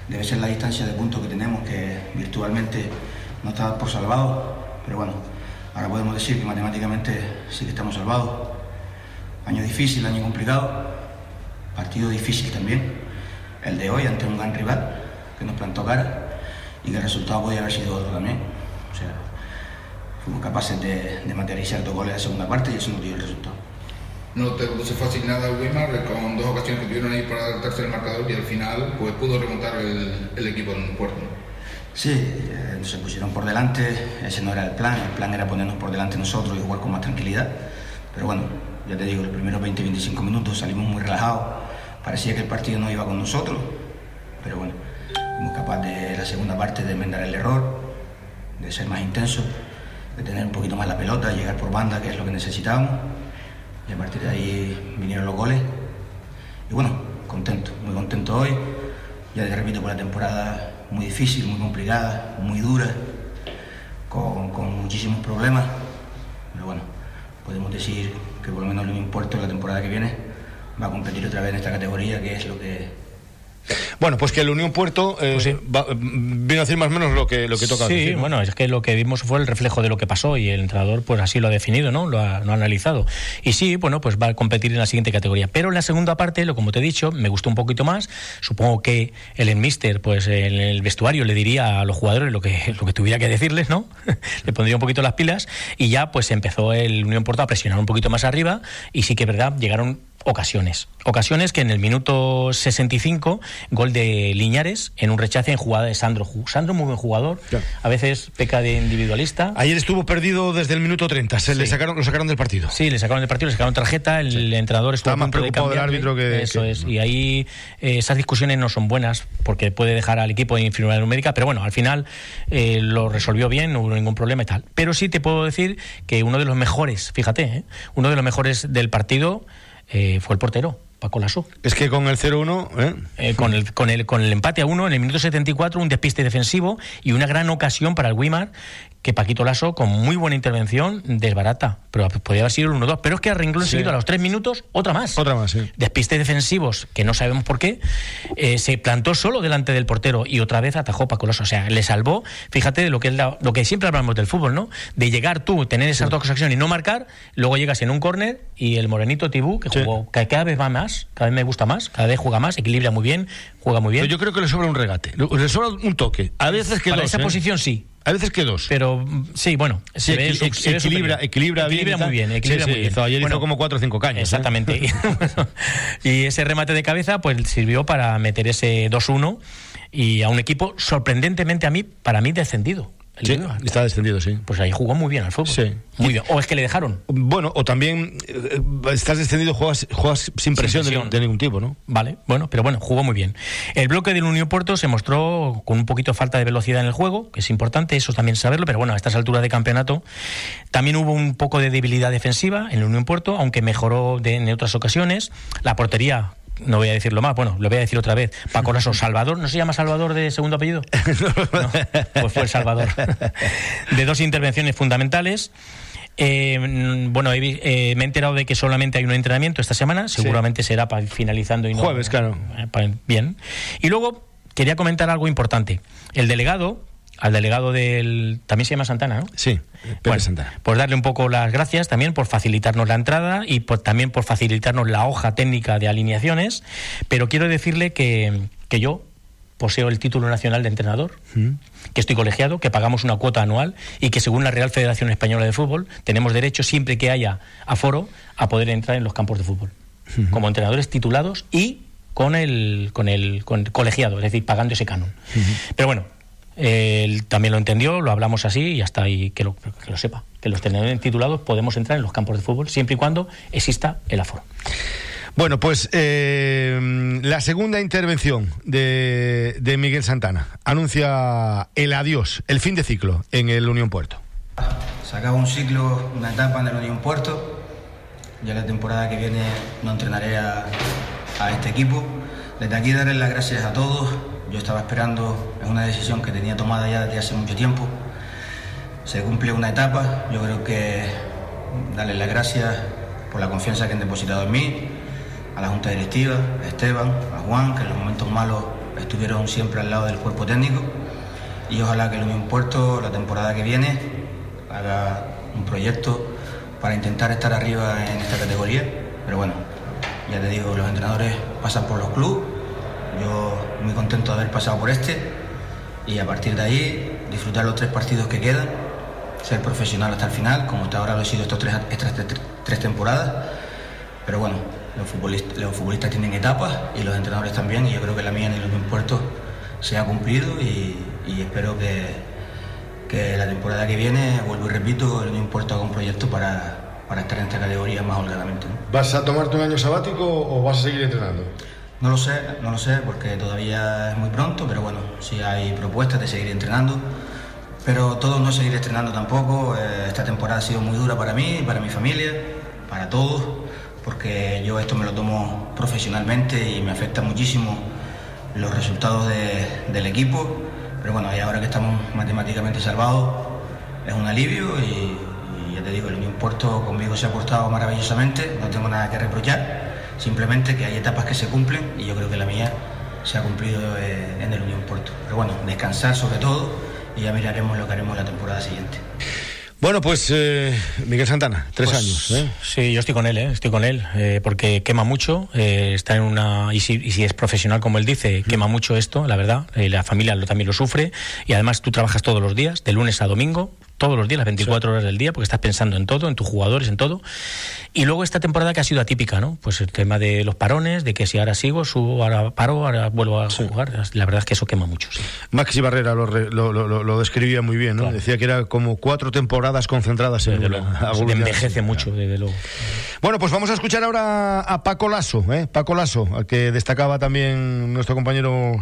debe ser la distancia de puntos que tenemos, que virtualmente no está por salvado, pero bueno, ahora podemos decir que matemáticamente sí que estamos salvados. Año difícil, año complicado, Partido difícil también, el de hoy ante un gran rival que nos plantó cara y que el resultado podía haber sido otro también. O sea, fuimos capaces de, materializar dos goles en la segunda parte y eso nos dio el resultado. No te se fue asignada a Weimar con dos ocasiones que tuvieron ahí para adaptarse al marcador y al final pues pudo remontar el, el equipo en un puerto. Sí, eh, se pusieron por delante, ese no era el plan, el plan era ponernos por delante nosotros y jugar con más tranquilidad. Pero bueno, ya te digo, los primeros 20-25 minutos salimos muy relajados Parecía que el partido no iba con nosotros, pero bueno, fuimos capaces de la segunda parte de enmendar el error, de ser más intensos, de tener un poquito más la pelota, llegar por banda, que es lo que necesitábamos. Y a partir de ahí vinieron los goles. Y bueno, contento, muy contento hoy. Ya te repito, por la temporada muy difícil, muy complicada, muy dura, con, muchísimos problemas. Pero bueno, podemos decir que por lo menos lo importa la temporada que viene va a competir otra vez en esta categoría, que es lo que bueno, pues que el Unión Puerto eh, pues viene a decir más o menos lo que, lo que toca. Sí, bueno, es que lo que vimos fue el reflejo de lo que pasó y el entrenador pues así lo ha definido, ¿no? Lo ha, analizado. Y sí, bueno, pues va a competir en la siguiente categoría. Pero en la segunda parte, lo como te he dicho, me gustó un poquito más. Supongo que el Mister, pues en el vestuario le diría a los jugadores lo que, lo que tuviera que decirles, ¿no? le pondría un poquito las pilas y ya pues empezó el Unión Puerto a presionar un poquito más arriba y sí que verdad, llegaron ocasiones. Ocasiones que en el minuto 65, gol de Liñares en un rechace en jugada de Sandro. Sandro, muy buen jugador, a veces peca de individualista. Ayer estuvo perdido desde el minuto 30, se le sacaron, lo sacaron del partido. Sí, le sacaron del partido, le sacaron tarjeta, el entrenador estuvo más preocupado del árbitro que. Eso es, y ahí eh, esas discusiones no son buenas porque puede dejar al equipo en inferioridad numérica, pero bueno, al final eh, lo resolvió bien, no hubo ningún problema y tal. Pero sí te puedo decir que uno de los mejores, fíjate, ¿eh? uno de los mejores del partido eh, fue el portero. Paco Lasso. Es que con el 0-1. ¿eh? Eh, con, el, con, el, con el empate a 1 en el minuto 74, un despiste defensivo y una gran ocasión para el Wimar que Paquito Lasso, con muy buena intervención, desbarata. Pero podría haber sido el 1-2. Pero es que a renglón seguido, a los tres minutos, otra más. Otra más, sí. Despistes defensivos, que no sabemos por qué, eh, se plantó solo delante del portero y otra vez atajó Paco Lasso. O sea, le salvó, fíjate, de lo que, es lo que siempre hablamos del fútbol, ¿no? De llegar tú, tener esas dos acciones y no marcar, luego llegas en un córner y el morenito Tibú, que jugó, que cada vez va más, cada vez me gusta más, cada vez juega más, equilibra muy bien, juega muy bien. yo creo que le sobra un regate, le sobra un toque. A veces que Para esa ¿eh? posición sí. A veces que dos. Pero sí, bueno, se equilibra, equilibra, equilibra, muy bien. Equilibra muy bien. ayer hizo como cuatro o cinco caños. ¿eh? Exactamente. y ese remate de cabeza pues sirvió para meter ese 2-1 y a un equipo sorprendentemente a mí, para mí, descendido. Sí, está descendido, sí. Pues ahí jugó muy bien al fútbol. Sí. Muy bien. O es que le dejaron. Bueno, o también eh, estás descendido, juegas, juegas sin, presión, De, ningún tipo, ¿no? Vale, bueno, pero bueno, jugó muy bien. El bloque del Unión Puerto se mostró con un poquito de falta de velocidad en el juego, que es importante, eso también saberlo, pero bueno, a estas alturas de campeonato también hubo un poco de debilidad defensiva en el Unión Puerto, aunque mejoró en otras ocasiones. La portería no voy a decirlo más, bueno, lo voy a decir otra vez. Paco Lasso, Salvador, ¿no se llama Salvador de segundo apellido? pues fue el Salvador. De dos intervenciones fundamentales. Eh, bueno, eh, me he enterado de que solamente hay un entrenamiento esta semana, seguramente será para finalizando y no, Jueves, claro. Eh, bien. Y luego quería comentar algo importante. El delegado, al delegado del. También se llama Santana, ¿no? Sí, Pedro Santana. Pues darle un poco las gracias también por facilitarnos la entrada y también por facilitarnos la hoja técnica de alineaciones. Pero quiero decirle que, que yo poseo el título nacional de entrenador, mm. que estoy colegiado, que pagamos una cuota anual y que según la Real Federación Española de Fútbol tenemos derecho, siempre que haya aforo, a poder entrar en los campos de fútbol. Como entrenadores titulados y con el, con el colegiado, es decir, pagando ese canon. Pero bueno, él también lo entendió, lo hablamos así y hasta ahí que lo, que lo sepa. Que los tenedores titulados podemos entrar en los campos de fútbol siempre y cuando exista el aforo. Bueno, pues eh, la segunda intervención de, de, Miguel Santana anuncia el adiós, el fin de ciclo en el Unión Puerto. Se acaba un ciclo, una etapa en el Unión Puerto. Ya la temporada que viene no entrenaré a, a este equipo. Desde aquí darles las gracias a todos yo estaba esperando, es una decisión que tenía tomada ya desde hace mucho tiempo. Se cumple una etapa, yo creo que darle las gracias por la confianza que han depositado en mí, a la Junta Directiva, a Esteban, a Juan, que en los momentos malos estuvieron siempre al lado del cuerpo técnico. Y ojalá que el Unión Puerto, la temporada que viene, haga un proyecto para intentar estar arriba en esta categoría. Pero bueno, ya te digo, los entrenadores pasan por los clubes yo muy contento de haber pasado por este y a partir de ahí disfrutar los tres partidos que quedan, ser profesional hasta el final, como hasta ahora lo he sido estos tres, estas tres, temporadas. Pero bueno, los futbolistas, los futbolistas tienen etapas y los entrenadores también y yo creo que la mía en el Unión Puerto se ha cumplido y, espero que, que, la temporada que viene, vuelvo y repito, el Unión Puerto haga un proyecto para, para estar en esta categoría más holgadamente. ¿Vas a tomarte un año sabático o vas a seguir entrenando? No lo sé, no lo sé porque todavía es muy pronto, pero bueno, sí hay propuestas de seguir entrenando. Pero todo no seguir entrenando tampoco. Eh, esta temporada ha sido muy dura para mí, para mi familia, para todos, porque yo esto me lo tomo profesionalmente y me afecta muchísimo los resultados del equipo. Pero bueno, y ahora que estamos matemáticamente salvados, es un alivio y, ya te digo, el Unión Puerto conmigo se ha portado maravillosamente, no tengo nada que reprochar Simplemente que hay etapas que se cumplen y yo creo que la mía se ha cumplido eh, en el Unión Puerto. Pero bueno, descansar sobre todo y ya miraremos lo que haremos la temporada siguiente. Bueno, pues eh, Miguel Santana, tres Pues, años. ¿eh? Sí, yo estoy con él, ¿eh? estoy con él, eh, porque quema mucho, eh, está en una y si, y si es profesional como él dice, quema mucho esto, la verdad, eh, la familia lo, también lo sufre y además tú trabajas todos los días, de lunes a domingo, todos los días, las 24 horas del día, porque estás pensando en todo, en tus jugadores, en todo. Y luego esta temporada que ha sido atípica, ¿no? Pues el tema de los parones, de que si ahora sigo, subo, ahora paro, ahora vuelvo a jugar. La verdad es que eso quema mucho. sí. Maxi Barrera lo, lo, lo- describía muy bien, ¿no? Decía que era como cuatro temporadas concentradas en una. ya- envejece mucho, desde luego. Bueno, pues vamos a escuchar ahora a Paco Lasso, ¿eh? Paco Lasso, al que destacaba también nuestro compañero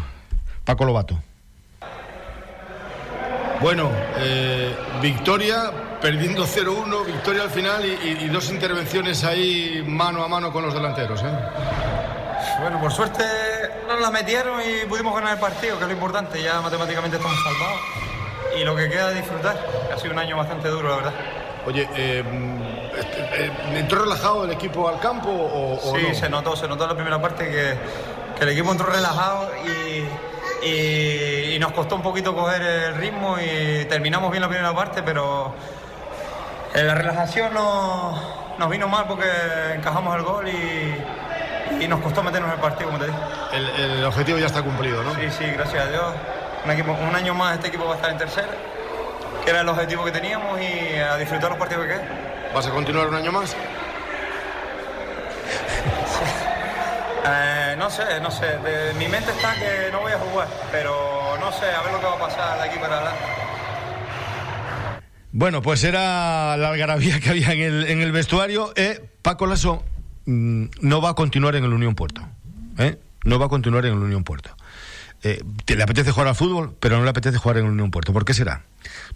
Paco Lobato. Bueno, eh, victoria, perdiendo 0-1, victoria al final y, y- y dos intervenciones ahí mano a mano con los delanteros. ¿eh? Bueno, por suerte nos la metieron y pudimos ganar el partido, que es lo importante. Ya matemáticamente estamos salvados. Y lo que queda es disfrutar. Ha sido un año bastante duro, la verdad. Oye, eh, eh, ¿entró relajado el equipo al campo o, o sí, no? se notó, se notó en la primera parte que, que el equipo entró relajado y, y- y nos costó un poquito coger el ritmo y terminamos bien la primera parte, pero en la relajación nos, nos vino mal porque encajamos el gol y, y nos costó meternos en el partido, como te dije. El, el objetivo ya está cumplido, ¿no? Sí, sí, gracias a Dios. Un, equipo, un año más este equipo va a estar en tercera, que era el objetivo que teníamos y a disfrutar los partidos que quedan. ¿Vas a continuar un año más? Eh, no sé, no sé. De- mi mente está que no voy a jugar, pero no sé, a ver lo que va a pasar de aquí para adelante. Bueno, pues era la algarabía que había en el, en el vestuario. Eh, Paco Lasso mm, no va a continuar en el Unión Puerto. ¿eh? No va a continuar en el Unión Puerto. Eh, te- le apetece jugar al fútbol, pero no le apetece jugar en el Unión Puerto. ¿Por qué será?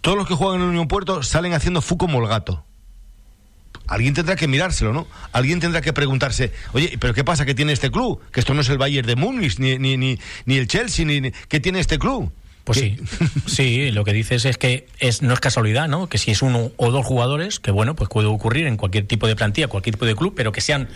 Todos los que juegan en el Unión Puerto salen haciendo fu como el gato. Alguien tendrá que mirárselo, ¿no? Alguien tendrá que preguntarse, oye, ¿pero qué pasa que tiene este club? Que esto no es el Bayern de Múnich, ni, ni, ni, ni el Chelsea, ni, ni- ¿qué tiene este club? Pues sí, sí, lo que dices es que es, no es casualidad, ¿no? Que si es uno o dos jugadores, que bueno, pues puede ocurrir en cualquier tipo de plantilla, cualquier tipo de club, pero que sean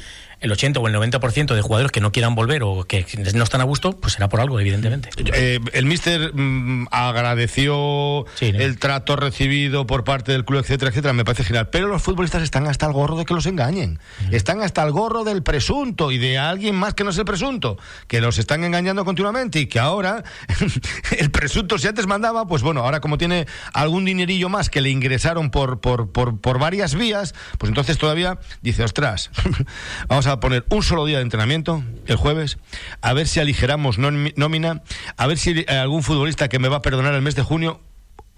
el 80 o el 90% de jugadores que no quieran volver o que no están a gusto, pues será por algo, evidentemente. Eh, el míster mm, agradeció el trato recibido por parte del club, etcétera, etcétera. Me parece genial. Pero los futbolistas están hasta el gorro de que los engañen. Están hasta el gorro del presunto y de alguien más que no es el presunto. Que los están engañando continuamente y que ahora el presunto, si antes mandaba, pues bueno, ahora como tiene algún dinerillo más que le ingresaron por, por, por, por varias vías, pues entonces todavía dice, ostras, vamos a poner un solo día de entrenamiento, el jueves, a ver si aligeramos nómina, a ver si algún futbolista que me va a perdonar el mes de junio,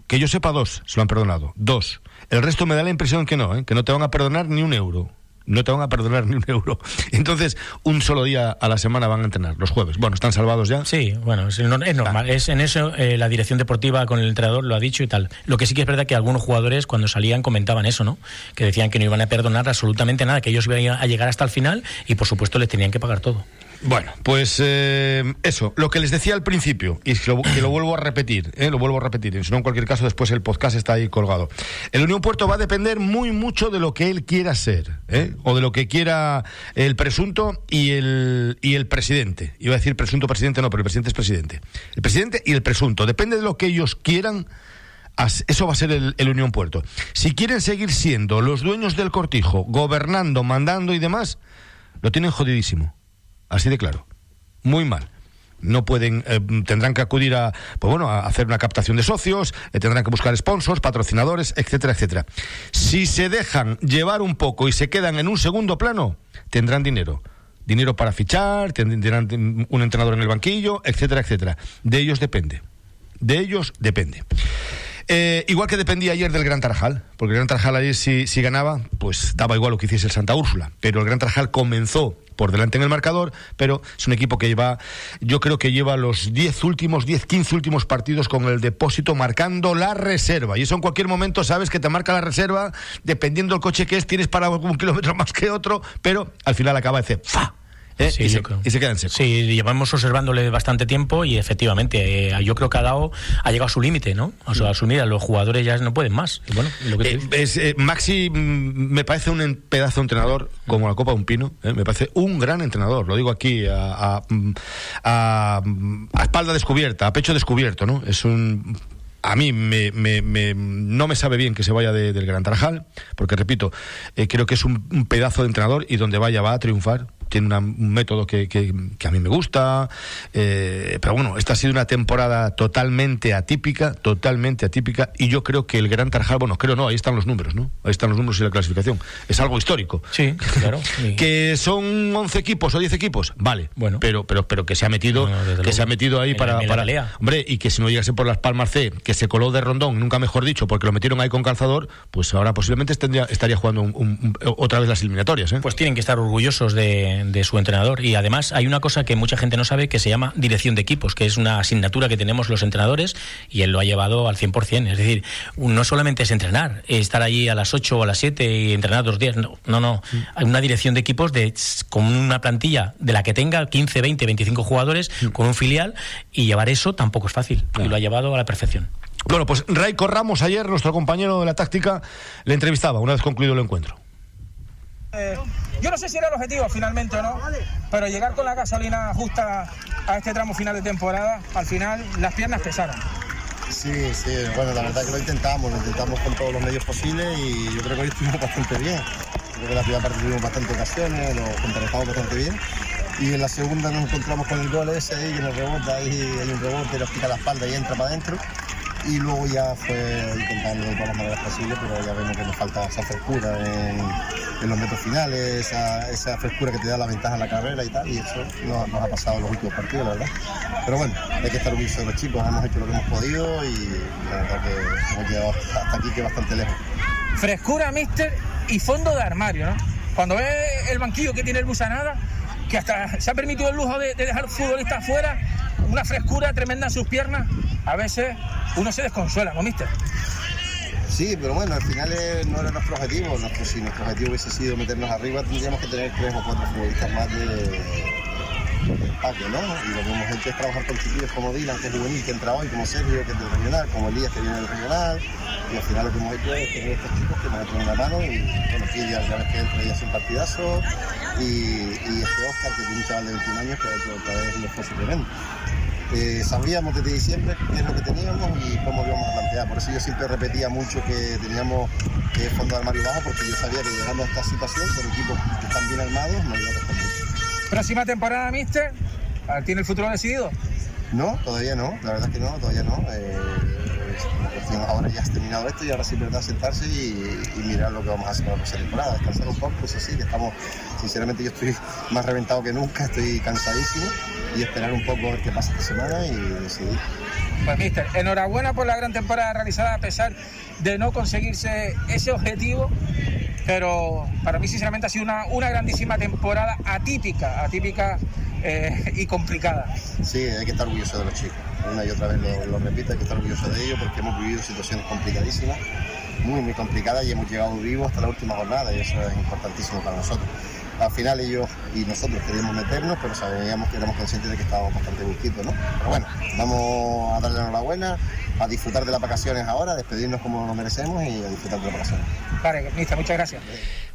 que yo sepa dos, se lo han perdonado, dos. El resto me da la impresión que no, ¿eh? que no te van a perdonar ni un euro. No te van a perdonar ni un euro. Entonces, un solo día a la semana van a entrenar, los jueves. Bueno, ¿están salvados ya? Sí, bueno, es, no- es normal. Es en eso eh, la dirección deportiva con el entrenador lo ha dicho y tal. Lo que sí que es verdad que algunos jugadores cuando salían comentaban eso, ¿no? Que decían que no iban a perdonar absolutamente nada, que ellos iban a llegar hasta el final y por supuesto les tenían que pagar todo. Bueno, pues eh, eso, lo que les decía al principio, y lo, vuelvo a repetir, eh, lo vuelvo a repetir, si no en cualquier caso después el podcast está ahí colgado. El Unión Puerto va a depender muy mucho de lo que él quiera ser, eh, o de lo que quiera el presunto y el, y el presidente. Iba a decir presunto presidente, no, pero el presidente es presidente. El presidente y el presunto, depende de lo que ellos quieran. Eso va a ser el, el Unión Puerto. Si quieren seguir siendo los dueños del cortijo, gobernando, mandando y demás, lo tienen jodidísimo. Así de claro. Muy mal. No pueden, eh, tendrán que acudir a, pues bueno, a hacer una captación de socios, eh, tendrán que buscar sponsors, patrocinadores, etcétera, etcétera. Si se dejan llevar un poco y se quedan en un segundo plano, tendrán dinero. Dinero para fichar, tendrán un entrenador en el banquillo, etcétera, etcétera. De ellos depende. De ellos depende. Eh, igual que dependía ayer del Gran Tarajal, porque el Gran Tarajal ayer si, si ganaba, pues daba igual lo que hiciese el Santa Úrsula. Pero el Gran Tarajal comenzó por delante en el marcador, pero es un equipo que lleva, yo creo que lleva los 10 últimos, 10, 15 últimos partidos con el depósito marcando la reserva. Y eso en cualquier momento sabes que te marca la reserva, dependiendo del coche que es, tienes para un kilómetro más que otro, pero al final acaba de decir, ¡fa! ¿Eh? Sí, y, se, y se queda en seco. Sí, llevamos observándole bastante tiempo y efectivamente, eh, yo creo que ha dado, ha llegado a su límite, ¿no? O sea, a su límite, los jugadores ya no pueden más. Y bueno, lo que tú Eh, es, Maxi mm, me parece un pedazo de entrenador como la Copa de un Pino. me parece un gran entrenador. Lo digo aquí a, a, a, a espalda descubierta, a pecho descubierto, ¿no? Es un. A mí me, me- me- no me sabe bien que se vaya de- del Gran Tarajal, porque repito, eh, creo que es un, un pedazo de entrenador y donde vaya va a triunfar. Tiene una- un método que, que- que a mí me gusta, eh, pero bueno, esta ha sido una temporada totalmente atípica, totalmente atípica, y yo creo que el Gran Tarajal, bueno, creo no, ahí están los números, ¿no? Ahí están los números y la clasificación. Es algo histórico. Sí, claro. que son 11 equipos o 10 equipos, vale, bueno. pero, pero, pero que se ha metido, que se ha metido ahí En para, la- la hombre, y que si no llegase por las Palmas C, que se coló de rondón, nunca mejor dicho, porque lo metieron ahí con calzador, pues ahora posiblemente tendría- estaría jugando un- un- un- otra vez las eliminatorias, ¿eh? Pues tienen que estar orgullosos de, de su entrenador. Y además hay una cosa que mucha gente no sabe que se llama dirección de equipos, que es una asignatura que tenemos los entrenadores y él lo ha llevado al 100%. Es decir, no solamente es entrenar, estar allí a las 8 o a las 7 y entrenar dos días. No, no. no. Hay una dirección de equipos de, con una plantilla de la que tenga 15, 20, 25 jugadores, con un filial y llevar eso tampoco es fácil. Y lo ha llevado a la perfección. Bueno, pues Raico Ramos ayer, nuestro compañero de la táctica, le entrevistaba una vez concluido el encuentro. Eh, yo no sé si era el objetivo finalmente o no, pero llegar con la gasolina justa a este tramo final de temporada, al final las piernas pesaron. Sí, sí, bueno, la verdad que lo intentamos, lo intentamos con todos los medios posibles y yo creo que hoy estuvimos bastante bien. Creo que la primera parte tuvimos bastantes ocasiones, lo contrarrestamos bastante bien. Y en la segunda nos encontramos con el gol ese ahí que nos rebota, ahí hay un rebote, nos pica la espalda y entra para adentro. Y luego ya fue intentando de todas las maneras posibles, pero ya vemos que nos falta esa frescura en los metros finales, esa, frescura que te da la ventaja en la carrera y tal, y eso nos, nos ha pasado en los últimos partidos, la verdad. Pero bueno, hay que estar de los chicos, hemos hecho lo que hemos podido y la verdad que hemos llegado hasta aquí, que bastante lejos. Frescura, mister, y fondo de armario, ¿no? Cuando ve el banquillo que tiene el Busanada, que hasta se ha permitido el lujo de, de dejar futbolistas afuera, una frescura tremenda en sus piernas, a veces uno se desconsuela, ¿no, mister? Sí, pero bueno, al final no era nuestro objetivo. Nuestro, si nuestro objetivo hubiese sido meternos arriba, tendríamos que tener tres o cuatro futbolistas más de, de ¿no? Y lo que hemos hecho es trabajar con chiquillos como Dylan, que es juvenil, que entra hoy, como Sergio, que es del regional, como Elías, que viene del regional. Y al final lo que hemos hecho es tener estos chicos que nos echan una mano y, bueno, que ya, ya ves que entra ya hace un partidazo. Y, y este Oscar, que es un chaval de 21 años, que ha hecho otra vez un esfuerzo tremendo. Eh, sabíamos desde diciembre qué es lo que teníamos y cómo lo íbamos a plantear. Por eso yo siempre repetía mucho que teníamos fondo de armario bajo, porque yo sabía que llegando a esta situación, con equipos que están bien armados, nos iba a costar mucho. Próxima temporada, mister, ¿tiene el futuro decidido? No, todavía no, la verdad es que no, todavía no. Eh, ahora ya has terminado esto y ahora sí verdad sentarse y, y mirar lo que vamos a hacer para la próxima temporada. Descansar un poco, eso sí, que estamos, sinceramente yo estoy más reventado que nunca, estoy cansadísimo y esperar un poco a ver qué pasa esta semana y decidir. Pues, mister, enhorabuena por la gran temporada realizada a pesar de no conseguirse ese objetivo, pero para mí sinceramente ha sido una, una grandísima temporada atípica, atípica eh, y complicada. Sí, hay que estar orgulloso de los chicos. Una y otra vez lo, lo repito, hay que estar orgulloso de ellos porque hemos vivido situaciones complicadísimas, muy, muy complicadas y hemos llegado vivos hasta la última jornada y eso es importantísimo para nosotros. Al final ellos y nosotros queríamos meternos, pero sabíamos que éramos conscientes de que estábamos bastante busquitos, ¿no? Pero bueno, vamos a darle la enhorabuena, a disfrutar de las vacaciones ahora, despedirnos como nos merecemos y a disfrutar de las vacaciones. Vale, mister, muchas gracias.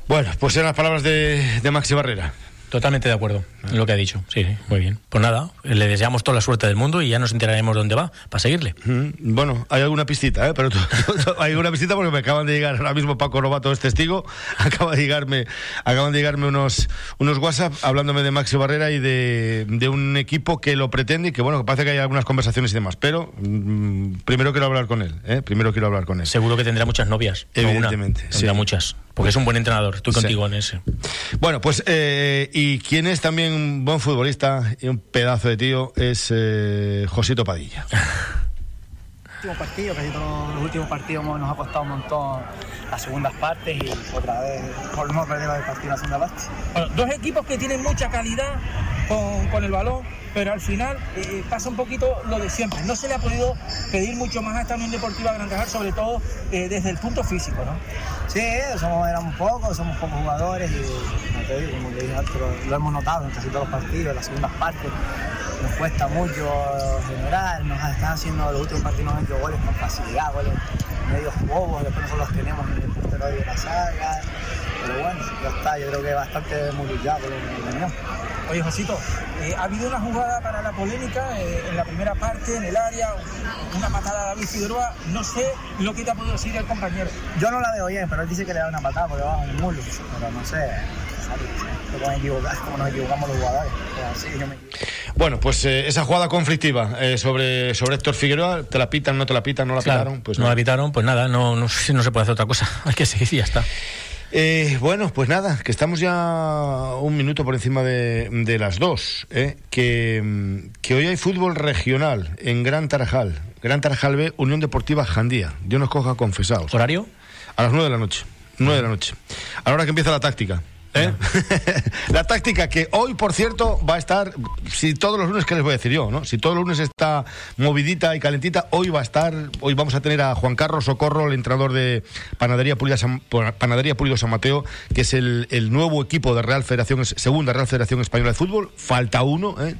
Bueno, pues eran las palabras de, de Maxi Barrera. Totalmente de acuerdo en lo que ha dicho. Sí, sí, muy bien. Pues nada, le deseamos toda la suerte del mundo y ya nos enteraremos dónde va para seguirle. Mm, Bueno, hay alguna pistita, ¿eh? pero hay alguna pistita porque me acaban de llegar ahora mismo Paco Robato es testigo, acaba de llegarme, acaban de llegarme unos unos WhatsApp hablándome de Maxi Barrera y de, de un equipo que lo pretende y que bueno, parece que hay algunas conversaciones y demás, pero mm, primero quiero hablar con él, ¿eh? primero quiero hablar con él. Seguro que tendrá muchas novias. no una, Evidentemente, tendrá sí. muchas. Porque es un buen entrenador. Estoy Sí. contigo en ese. Bueno, pues eh, y quien es también un buen futbolista y un pedazo de tío es eh, Josito Padilla. último partido, casi todos los últimos partidos nos ha costado un montón las segundas partes y otra vez volvemos a perder el partido en la segunda parte. Bueno, dos equipos que tienen mucha calidad con, con el balón, pero al final eh, pasa un poquito lo de siempre. No se le ha podido pedir mucho más a esta Unión Deportiva Gran Cajal, sobre todo eh, desde el punto físico, ¿no? Sí, somos, éramos pocos, somos pocos jugadores y al te digo, como te dije lo, hemos notado en casi todos los partidos, las segundas partes. Nos cuesta mucho generar, nos están haciendo los últimos partidos, goles con facilidad, goles medio bobos, después nosotros los tenemos en el portero de la saga. Pero bueno, ya está, yo creo que bastante por lo que. Oye, Josito, eh, ha habido una jugada para la polémica eh, en la primera parte, en el área, una patada a David Figueroa. No sé lo que te ha podido decir el compañero. Yo no la veo bien, pero él dice que le da una patada por debajo del muslo. Pero no sé, se pueden equivocar como nos equivocamos los jugadores. Pero así yo me equivoco. Bueno, pues eh, esa jugada conflictiva eh, sobre, sobre Héctor Figueroa, ¿te la pitan, no te la pitan, no la Claro, pitaron? Pues no nada. la pitaron, pues nada, no, no, no se puede hacer otra cosa. Hay que seguir y ya está. Eh, bueno, pues nada, que estamos ya un minuto por encima de, de las dos. ¿eh? Que, mm, que hoy hay fútbol regional en Gran Tarajal. Gran Tarajal B, Unión Deportiva Jandía. Dios nos coja confesados. ¿Horario? A las nueve de la noche. Nueve de la noche. A la hora que empieza la táctica. ¿Eh? la táctica que hoy, por cierto, va a estar, si todos los lunes, ¿qué les voy a decir yo? ¿no? Si todos los lunes está movidita y calentita, hoy va a estar, hoy vamos a tener a Juan Carlos Socorro, el entrenador de Panadería Pulido San, Panadería Pulido San Mateo, que es el, el nuevo equipo de Real Federación, segunda Real Federación Española de Fútbol. Falta uno, ¿eh?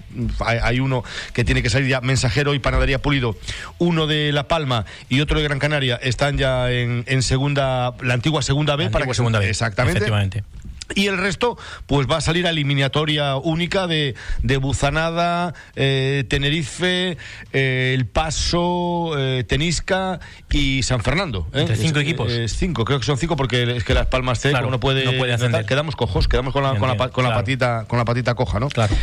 hay, hay uno que tiene que salir ya, Mensajero y Panadería Pulido, uno de La Palma y otro de Gran Canaria, están ya en, en segunda, la antigua segunda B. La para que- segunda B, Exactamente. efectivamente. Y el resto, pues va a salir a eliminatoria única de, de Buzanada, eh, Tenerife, eh, El Paso, eh, Tenisca y San Fernando. ¿eh? Entre cinco Es- equipos. Es cinco, creo que son cinco porque es que Las Palmas C Claro, no puede, no puede. Quedamos cojos, quedamos con la, con la, con la Claro. patita, con la patita coja, ¿no? Claro.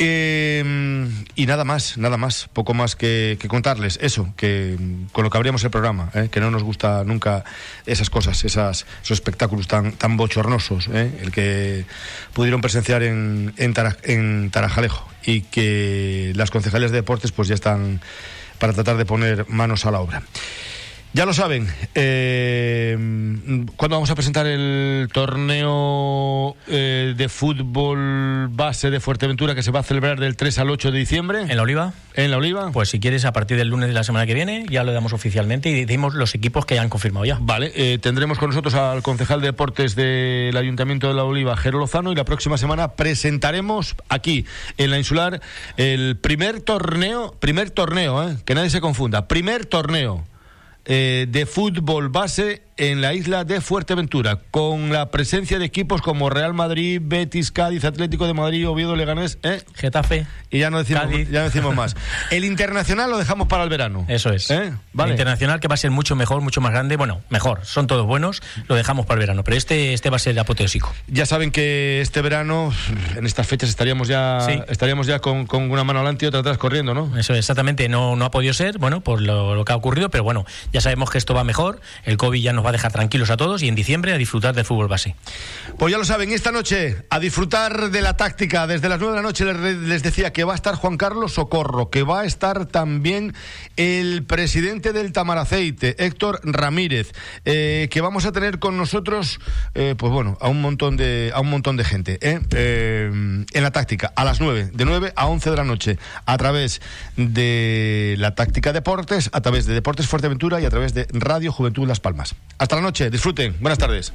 Eh, y nada más, nada más, poco más que, que contarles. Eso, que con lo que abríamos el programa, ¿eh? que no nos gusta nunca esas cosas, esas, esos espectáculos tan, tan bochornosos, ¿eh? el que pudieron presenciar en, en, Tara- en Tarajalejo y que las concejalías de deportes pues ya están para tratar de poner manos a la obra. Ya lo saben, eh, ¿cuándo vamos a presentar el torneo eh, de fútbol base de Fuerteventura que se va a celebrar del 3 al 8 de diciembre? ¿En la Oliva? ¿En la Oliva? Pues si quieres, a partir del lunes de la semana que viene, ya lo damos oficialmente y decimos los equipos que han confirmado ya. Vale, eh, tendremos con nosotros al concejal de deportes del Ayuntamiento de La Oliva, Jero Lozano, y la próxima semana presentaremos aquí, en la insular, el primer torneo, primer torneo, eh, que nadie se confunda, primer torneo eh, de fútbol base en la isla de Fuerteventura, con la presencia de equipos como Real Madrid, Betis, Cádiz, Atlético de Madrid, Oviedo, Leganés, ¿eh? Getafe. Y ya no decimos, Cádiz. ya no decimos más. El internacional lo dejamos para el verano. Eso es. ¿Eh? Vale. El internacional que va a ser mucho mejor, mucho más grande. Bueno, mejor, son todos buenos, lo dejamos para el verano, pero este, este va a ser apoteósico. Ya saben que este verano, en estas fechas, estaríamos ya, Sí. estaríamos ya con, con una mano adelante y otra atrás corriendo, ¿no? Eso exactamente no, no ha podido ser, bueno, por lo, lo que ha ocurrido, pero bueno, ya sabemos que esto va mejor, el COVID ya nos va a dejar tranquilos a todos y en diciembre a disfrutar del fútbol base. Pues ya lo saben, esta noche a disfrutar de la táctica. Desde las 9 de la noche les, decía que va a estar Juan Carlos Socorro, que va a estar también el presidente del Tamaraceite, Héctor Ramírez, eh, que vamos a tener con nosotros, eh, pues bueno, a un montón de, a un montón de gente. Eh, en la táctica, a las 9, de 9 a 11 de la noche, a través de la táctica Deportes, a través de Deportes Fuerteventura y a través de Radio Juventud Las Palmas. Hasta la noche, disfruten. Buenas tardes.